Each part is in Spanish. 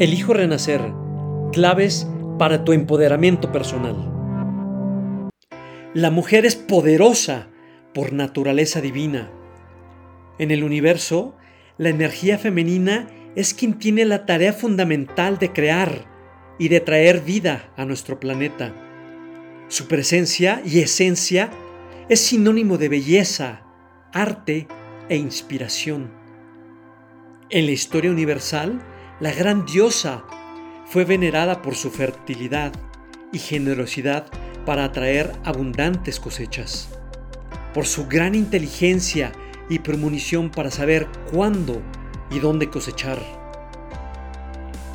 Elijo renacer. Claves para tu empoderamiento personal. La mujer es poderosa por naturaleza divina. En el universo, la energía femenina es quien tiene la tarea fundamental de crear y de traer vida a nuestro planeta. Su presencia y esencia es sinónimo de belleza, arte e inspiración. En la historia universal, la gran diosa fue venerada por su fertilidad y generosidad para atraer abundantes cosechas, por su gran inteligencia y premonición para saber cuándo y dónde cosechar.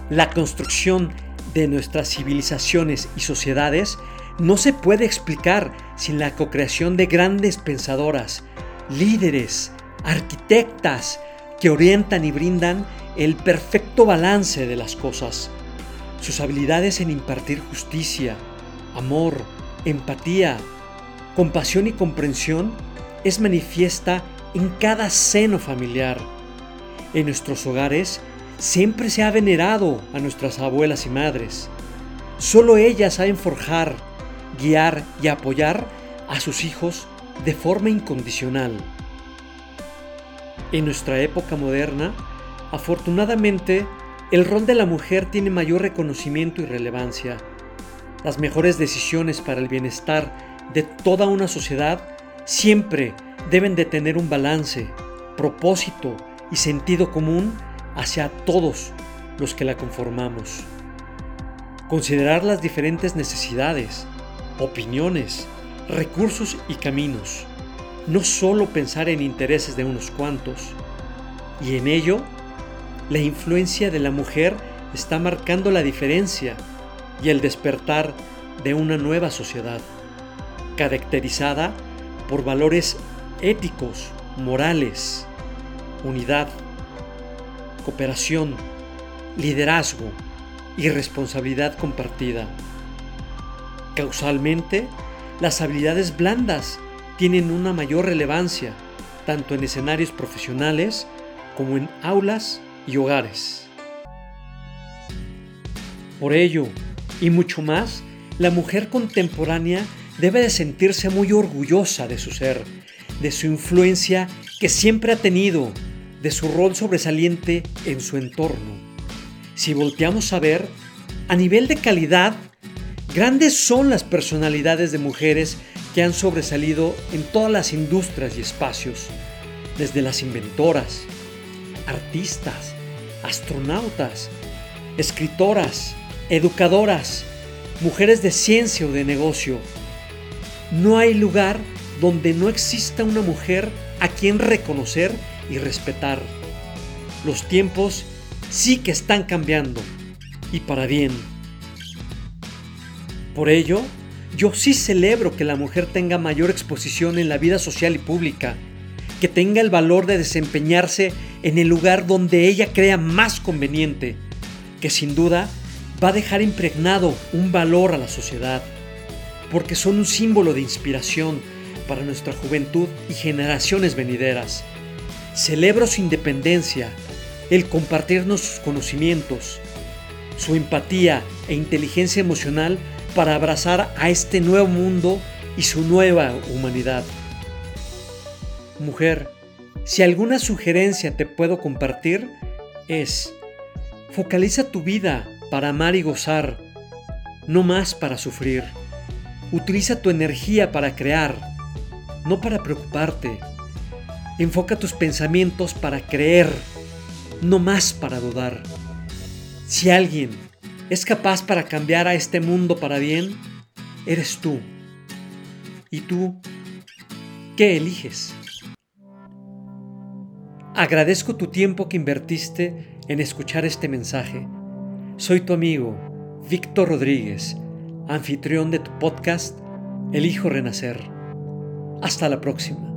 La construcción de nuestras civilizaciones y sociedades no se puede explicar sin la cocreación de grandes pensadoras, líderes, arquitectas que orientan y brindan el perfecto balance de las cosas. Sus habilidades en impartir justicia, amor, empatía, compasión y comprensión es manifiesta en cada seno familiar. En nuestros hogares siempre se ha venerado a nuestras abuelas y madres. Solo ellas saben forjar, guiar y apoyar a sus hijos de forma incondicional. En nuestra época moderna, Afortunadamente, el rol de la mujer tiene mayor reconocimiento y relevancia. Las mejores decisiones para el bienestar de toda una sociedad siempre deben de tener un balance, propósito y sentido común hacia todos los que la conformamos. Considerar las diferentes necesidades, opiniones, recursos y caminos. No solo pensar en intereses de unos cuantos. Y en ello la influencia de la mujer está marcando la diferencia y el despertar de una nueva sociedad, caracterizada por valores éticos, morales, unidad, cooperación, liderazgo y responsabilidad compartida. Causalmente, las habilidades blandas tienen una mayor relevancia tanto en escenarios profesionales como en aulas y hogares. Por ello, y mucho más, la mujer contemporánea debe de sentirse muy orgullosa de su ser, de su influencia que siempre ha tenido, de su rol sobresaliente en su entorno. Si volteamos a ver, a nivel de calidad, grandes son las personalidades de mujeres que han sobresalido en todas las industrias y espacios, desde las inventoras, artistas, astronautas, escritoras, educadoras, mujeres de ciencia o de negocio. No hay lugar donde no exista una mujer a quien reconocer y respetar. Los tiempos sí que están cambiando y para bien. Por ello, yo sí celebro que la mujer tenga mayor exposición en la vida social y pública que tenga el valor de desempeñarse en el lugar donde ella crea más conveniente, que sin duda va a dejar impregnado un valor a la sociedad, porque son un símbolo de inspiración para nuestra juventud y generaciones venideras. Celebro su independencia, el compartirnos sus conocimientos, su empatía e inteligencia emocional para abrazar a este nuevo mundo y su nueva humanidad. Mujer, si alguna sugerencia te puedo compartir es, focaliza tu vida para amar y gozar, no más para sufrir. Utiliza tu energía para crear, no para preocuparte. Enfoca tus pensamientos para creer, no más para dudar. Si alguien es capaz para cambiar a este mundo para bien, eres tú. ¿Y tú qué eliges? Agradezco tu tiempo que invertiste en escuchar este mensaje. Soy tu amigo, Víctor Rodríguez, anfitrión de tu podcast Elijo Renacer. Hasta la próxima.